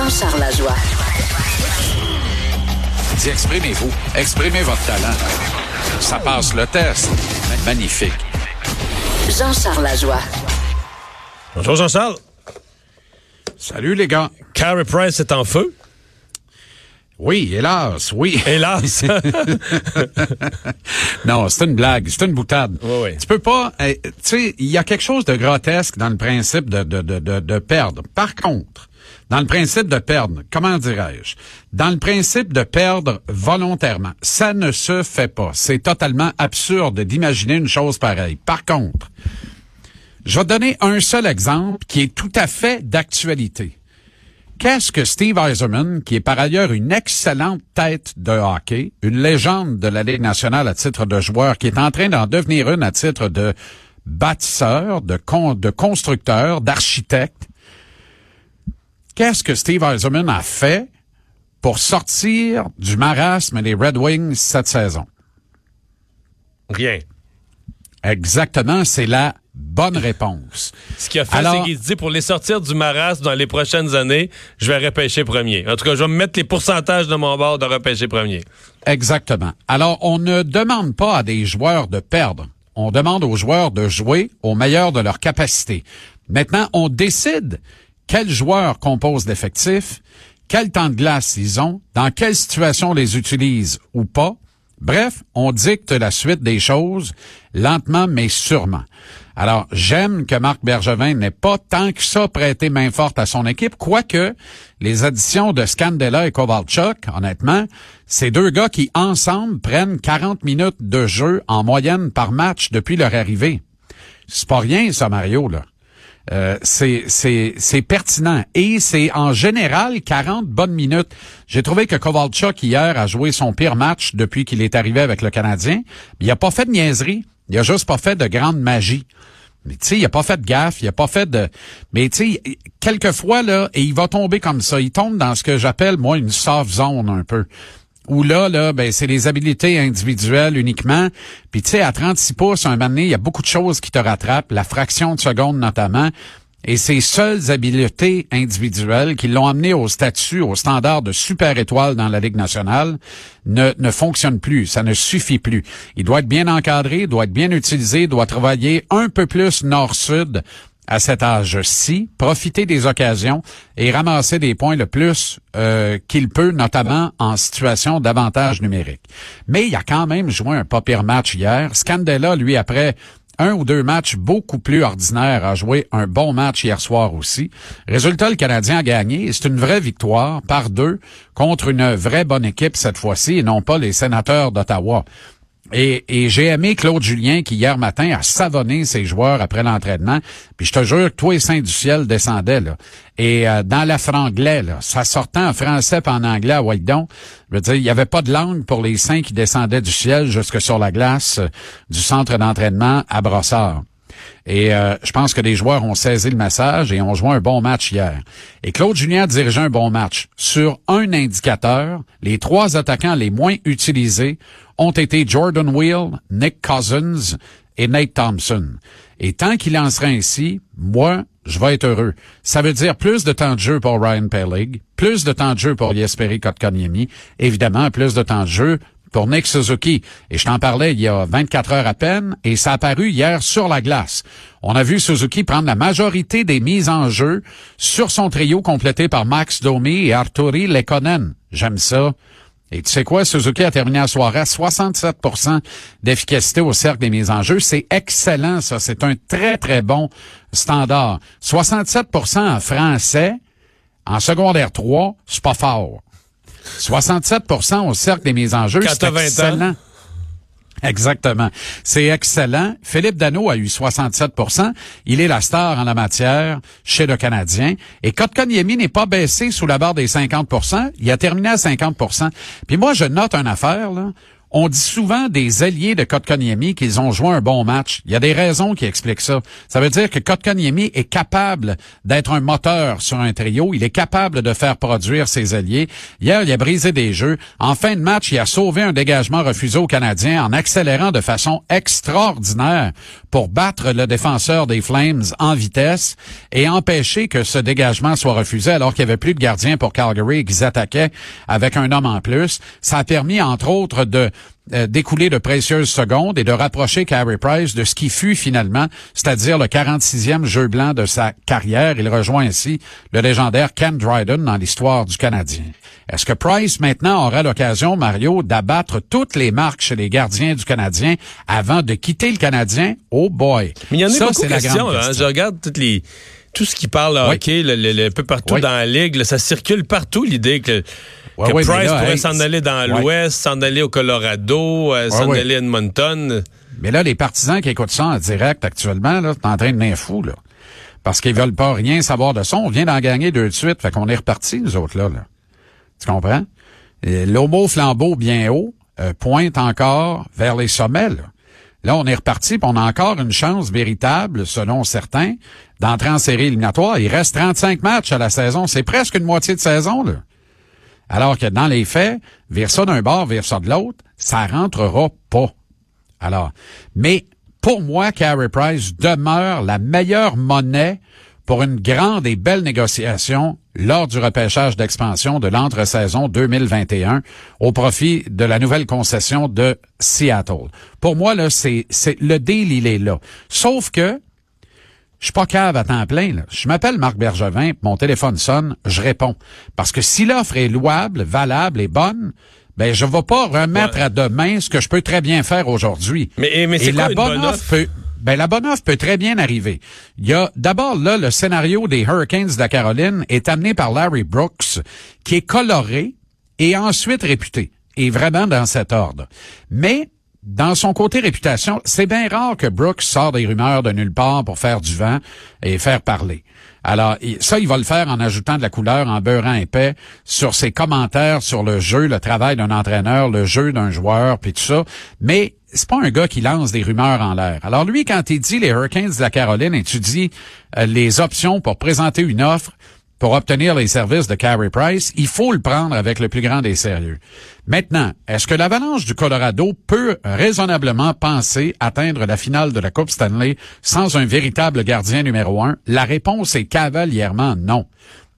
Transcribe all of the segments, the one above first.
Jean-Charles Lajoie. Dis, exprimez-vous. Exprimez votre talent. Ça passe le test. Magnifique. Jean-Charles Lajoie. Bonjour Jean-Charles. Salut les gars. Carey Price est en feu? Oui, hélas, oui. Hélas. non, c'est une blague, c'est une boutade. Oui, oui. Tu peux pas, tu sais, il y a quelque chose de grotesque dans le principe de, de, de, de, de perdre. Par contre, dans le principe de perdre, comment dirais-je? Dans le principe de perdre volontairement, ça ne se fait pas. C'est totalement absurde d'imaginer une chose pareille. Par contre, je vais donner un seul exemple qui est tout à fait d'actualité. Qu'est-ce que Steve Eiserman, qui est par ailleurs une excellente tête de hockey, une légende de la Ligue nationale à titre de joueur, qui est en train d'en devenir une à titre de bâtisseur, de, con, de constructeur, d'architecte, qu'est-ce que Steve Eiserman a fait pour sortir du marasme des Red Wings cette saison? Rien. Exactement, c'est la bonne réponse. Ce qu'il a fait, c'est qu'il se dit pour les sortir du marasme dans les prochaines années, je vais repêcher premier. En tout cas, je vais me mettre les pourcentages de mon bord de repêcher premier. Exactement. Alors, on ne demande pas à des joueurs de perdre. On demande aux joueurs de jouer au meilleur de leur capacité. Maintenant, on décide quels joueurs composent l'effectif, quel temps de glace ils ont, dans quelle situation on les utilise ou pas. Bref, on dicte la suite des choses, lentement mais sûrement. Alors, j'aime que Marc Bergevin n'ait pas tant que ça prêté main forte à son équipe, quoique les additions de Scandella et Kovalchuk, honnêtement, ces deux gars qui, ensemble, prennent 40 minutes de jeu en moyenne par match depuis leur arrivée. C'est pas rien, ça, Mario, là. Euh, c'est pertinent et c'est en général 40 bonnes minutes. J'ai trouvé que Kovalchuk hier a joué son pire match depuis qu'il est arrivé avec le Canadien. Il a pas fait de niaiserie, il a juste pas fait de grande magie. Mais tu sais, il a pas fait de gaffe, il a pas fait de mais tu sais quelquefois là et il va tomber comme ça, il tombe dans ce que j'appelle moi une soft zone un peu où là, là, ben, c'est les habiletés individuelles uniquement. Puis tu sais, à 36 pouces, un moment donné, il y a beaucoup de choses qui te rattrapent, la fraction de seconde notamment. Et ces seules habiletés individuelles qui l'ont amené au statut, au standard de super étoile dans la Ligue nationale, ne, ne fonctionnent plus. Ça ne suffit plus. Il doit être bien encadré, doit être bien utilisé, doit travailler un peu plus nord-sud à cet âge-ci, profiter des occasions et ramasser des points le plus euh, qu'il peut, notamment en situation d'avantage numérique. Mais il a quand même joué un pas pire match hier. Scandella, lui, après un ou deux matchs beaucoup plus ordinaires, a joué un bon match hier soir aussi. Résultat, le Canadien a gagné. C'est une vraie victoire par deux contre une vraie bonne équipe cette fois-ci et non pas les sénateurs d'Ottawa. Et, j'ai aimé Claude Julien qui hier matin a savonné ses joueurs après l'entraînement. Puis je te jure que toi et Saint du ciel descendaient là. Et euh, dans la franglais ça sortait en français puis en anglais à Whitedon. Je veux dire, il y avait pas de langue pour les saints qui descendaient du ciel jusque sur la glace euh, du centre d'entraînement à Brossard. Et euh, je pense que les joueurs ont saisi le message et ont joué un bon match hier. Et Claude Julien dirigé un bon match. Sur un indicateur, les trois attaquants les moins utilisés ont été Jordan Wheel, Nick Cousins et Nate Thompson. Et tant qu'il en sera ainsi, moi, je vais être heureux. Ça veut dire plus de temps de jeu pour Ryan Pellig, plus de temps de jeu pour Jesperi Kotkaniemi, évidemment plus de temps de jeu pour Nick Suzuki. Et je t'en parlais il y a 24 heures à peine, et ça a apparu hier sur la glace. On a vu Suzuki prendre la majorité des mises en jeu sur son trio complété par Max Domi et Arturi Lekonen. J'aime ça. Et tu sais quoi, Suzuki a terminé la soirée à 67% d'efficacité au cercle des mises en jeu. C'est excellent, ça. C'est un très, très bon standard. 67% en français, en secondaire 3, c'est pas fort. 67% au cercle des mises en jeu, Quand c'est t'as 20 ans. excellent. Exactement. C'est excellent. Philippe Dano a eu 67% Il est la star en la matière chez le Canadien. Et Kotkaniemi n'est pas baissé sous la barre des 50% Il a terminé à 50% Puis moi, je note une affaire, là. On dit souvent des alliés de Kotkaniemi qu'ils ont joué un bon match. Il y a des raisons qui expliquent ça. Ça veut dire que Kotkaniemi est capable d'être un moteur sur un trio. Il est capable de faire produire ses alliés. Hier, il a brisé des jeux. En fin de match, il a sauvé un dégagement refusé aux Canadiens en accélérant de façon extraordinaire pour battre le défenseur des Flames en vitesse et empêcher que ce dégagement soit refusé alors qu'il n'y avait plus de gardien pour Calgary et qu'ils attaquaient avec un homme en plus. Ça a permis, entre autres, de euh, d'écouler de précieuses secondes et de rapprocher Carey Price de ce qui fut finalement, c'est-à-dire le 46e jeu blanc de sa carrière. Il rejoint ainsi le légendaire Ken Dryden dans l'histoire du Canadien. Est-ce que Price maintenant aura l'occasion, Mario, d'abattre toutes les marques chez les gardiens du Canadien avant de quitter le Canadien? Oh boy! Mais il y en a beaucoup de questions. Hein. Je regarde toutes les tout ce qui parle hockey, le, peu partout dans la ligue, ça circule partout l'idée que que Price pourrait s'en aller dans l'Ouest, s'en aller au Colorado, euh, s'en aller à Edmonton. Mais là, les partisans qui écoutent ça en direct actuellement, là, en train de devenir fou, là. Parce qu'ils veulent pas rien savoir de ça. On vient d'en gagner deux de suite. Fait qu'on est reparti, nous autres, là. là. Tu comprends? L'homo flambeau bien haut euh, pointe encore vers les sommets, là. Là, on est reparti, puis on a encore une chance véritable, selon certains, d'entrer en série éliminatoire. Il reste 35 matchs à la saison. C'est presque une moitié de saison, là. Alors que dans les faits, vers ça d'un bord, vers ça de l'autre, ça rentrera pas. Alors, mais pour moi, Carey Price demeure la meilleure monnaie pour une grande et belle négociation lors du repêchage d'expansion de l'entre-saison 2021 au profit de la nouvelle concession de Seattle. Pour moi, là, c'est, c'est, le deal, il est là. Sauf que, je suis pas cave à temps plein. Là. Je m'appelle Marc Bergevin, mon téléphone sonne, je réponds. Parce que si l'offre est louable, valable et bonne, ben je vais pas remettre à demain ce que je peux très bien faire aujourd'hui. Mais, mais c'est la bonne, offre, peut, ben la bonne offre peut très bien arriver. Il y a d'abord là le scénario des Hurricanes de la Caroline est amené par Larry Brooks, qui est coloré et ensuite réputé, et vraiment dans cet ordre. Mais dans son côté réputation, c'est bien rare que Brooks sort des rumeurs de nulle part pour faire du vent et faire parler. Alors, ça, il va le faire en ajoutant de la couleur, en beurrant épais sur ses commentaires sur le jeu, le travail d'un entraîneur, le jeu d'un joueur, puis tout ça. Mais c'est pas un gars qui lance des rumeurs en l'air. Alors lui, quand il dit les Hurricanes de la Caroline étudient euh, les options pour présenter une offre, pour obtenir les services de Carey Price, il faut le prendre avec le plus grand des sérieux. Maintenant, est-ce que l'Avalanche du Colorado peut raisonnablement penser atteindre la finale de la Coupe Stanley sans un véritable gardien numéro un? La réponse est cavalièrement non.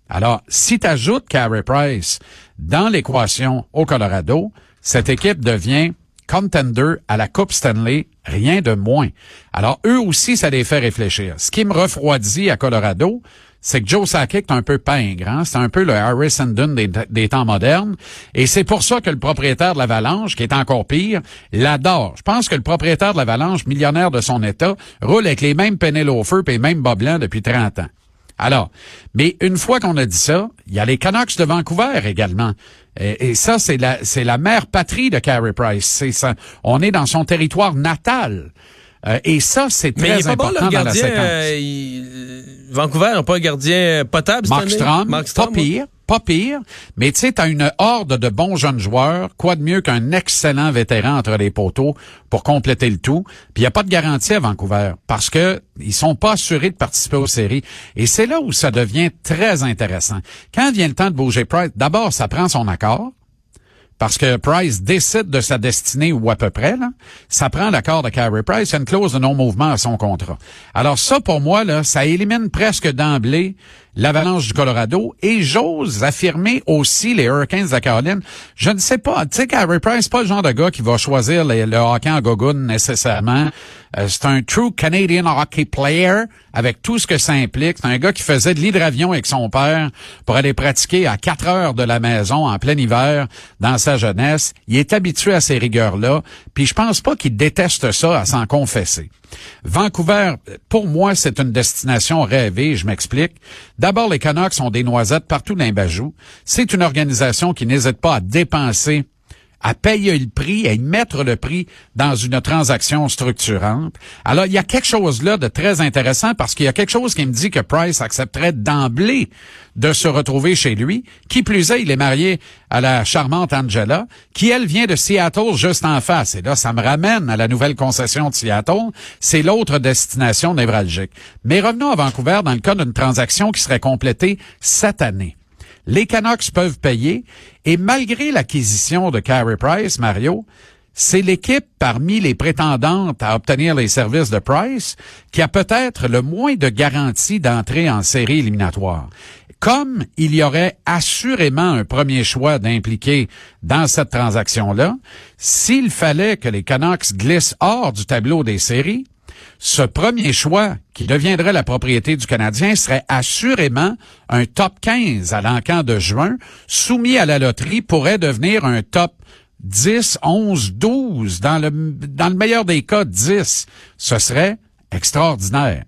Alors, si tu ajoutes Carey Price dans l'équation au Colorado, cette équipe devient contender à la Coupe Stanley, rien de moins. Alors, eux aussi, ça les fait réfléchir. Ce qui me refroidit à Colorado, c'est que Joe Sakic est un peu pingre. Hein? C'est un peu le Harris Dunn des, des, temps modernes. Et c'est pour ça que le propriétaire de l'Avalanche, qui est encore pire, l'adore. Je pense que le propriétaire de l'Avalanche, millionnaire de son état, roule avec les mêmes feu et les mêmes bas blancs depuis 30 ans. Alors, mais une fois qu'on a dit ça, il y a les Canucks de Vancouver également. Et, ça, c'est la, c'est la mère patrie de Carey Price. C'est ça. On est dans son territoire natal. Euh, et ça, c'est très Mais important dans la séquence. Euh, Vancouver n'a pas un gardien potable Mark Strom, pas pire, pas pire. Mais tu sais, t'as une horde de bons jeunes joueurs. Quoi de mieux qu'un excellent vétéran entre les poteaux pour compléter le tout? Puis il n'y a pas de garantie à Vancouver parce que ils sont pas assurés de participer aux séries. Et c'est là où ça devient très intéressant. Quand vient le temps de bouger Price, d'abord, ça prend son accord parce que Price décide de sa destinée ou à peu près, là, ça prend l'accord de Carey Price, une clause de non-mouvement à son contrat. Alors ça, pour moi, là, ça élimine presque d'emblée l'Avalanche du Colorado et j'ose affirmer aussi les Hurricanes de Caroline. Je ne sais pas, tu sais, Carey Price, pas le genre de gars qui va choisir le hockey en gogoon nécessairement. Euh, c'est un true Canadian hockey player avec tout ce que ça implique. C'est un gars qui faisait de l'hydravion avec son père pour aller pratiquer à quatre heures de la maison en plein hiver dans sa jeunesse. Il est habitué à ces rigueurs-là, puis je pense pas qu'il déteste ça à s'en confesser. Vancouver, pour moi, c'est une destination rêvée, je m'explique. D'abord, les Canucks ont des noisettes partout dans les bajoux. C'est une organisation qui n'hésite pas à dépenser à payer le prix, à y mettre le prix dans une transaction structurante. Alors, il y a quelque chose là de très intéressant parce qu'il y a quelque chose qui me dit que Price accepterait d'emblée de se retrouver chez lui. Qui plus est, il est marié à la charmante Angela, qui, elle, vient de Seattle juste en face. Et là, ça me ramène à la nouvelle concession de Seattle. C'est l'autre destination névralgique. Mais revenons à Vancouver dans le cas d'une transaction qui serait complétée cette année les Canucks peuvent payer et malgré l'acquisition de Carey Price, Mario, c'est l'équipe parmi les prétendantes à obtenir les services de Price qui a peut-être le moins de garanties d'entrée en série éliminatoire. Comme il y aurait assurément un premier choix d'impliquer dans cette transaction-là, s'il fallait que les Canucks glissent hors du tableau des séries, ce premier choix, qui deviendrait la propriété du Canadien, serait assurément un top 15 à l'encan de juin, soumis à la loterie, pourrait devenir un top 10, 11, 12, dans le, dans le meilleur des cas, 10. Ce serait extraordinaire.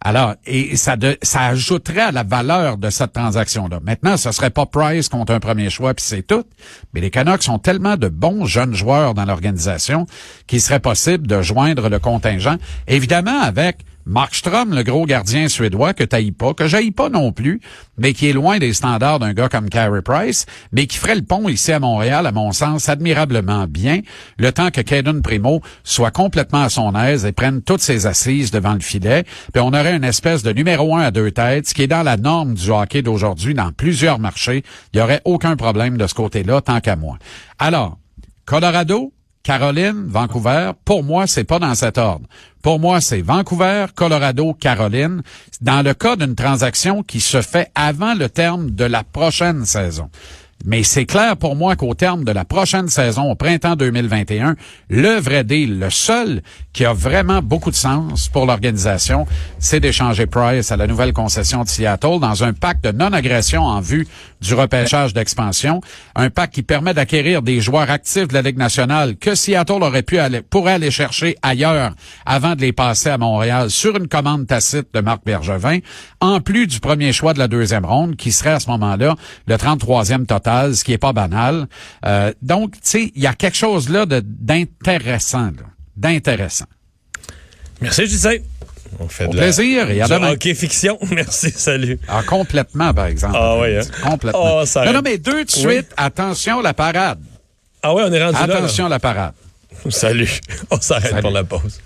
Alors, et ça, ajouterait à la valeur de cette transaction-là. Maintenant, ce serait pas Price contre un premier choix, puis c'est tout. Mais les Canucks sont tellement de bons jeunes joueurs dans l'organisation qu'il serait possible de joindre le contingent, évidemment avec Markstrom, le gros gardien suédois que t'haïs pas, que j'haïs pas non plus, mais qui est loin des standards d'un gars comme Carey Price, mais qui ferait le pont ici à Montréal, à mon sens, admirablement bien, le temps que Caden Primo soit complètement à son aise et prenne toutes ses assises devant le filet. Puis on aurait une espèce de numéro un à deux têtes, ce qui est dans la norme du hockey d'aujourd'hui dans plusieurs marchés. Il y aurait aucun problème de ce côté-là, tant qu'à moi. Alors, Colorado, Caroline, Vancouver, pour moi, c'est pas dans cet ordre. Pour moi, c'est Vancouver, Colorado, Caroline, dans le cas d'une transaction qui se fait avant le terme de la prochaine saison. Mais c'est clair pour moi qu'au terme de la prochaine saison, au printemps 2021, le vrai deal, le seul qui a vraiment beaucoup de sens pour l'organisation, c'est d'échanger Price à la nouvelle concession de Seattle dans un pacte de non-agression en vue du repêchage d'expansion, un pacte qui permet d'acquérir des joueurs actifs de la Ligue nationale que Seattle aurait pu aller, pourrait aller chercher ailleurs avant de les passer à Montréal sur une commande tacite de Marc Bergevin, en plus du premier choix de la deuxième ronde qui serait à ce moment-là le 33e total ce qui est pas banal. Euh, donc, tu sais, il y a quelque chose là d'intéressant, d'intéressant. Merci, Gisèle. On fait Au de plaisir et à demain. Fiction. Merci, salut. Ah, complètement, par exemple. Ah oui, hein? Complètement. Oh, non, non, mais deux de suite, attention la parade. Ah oui, on est rendu attention là. Attention la parade. Salut. On s'arrête pour la pause.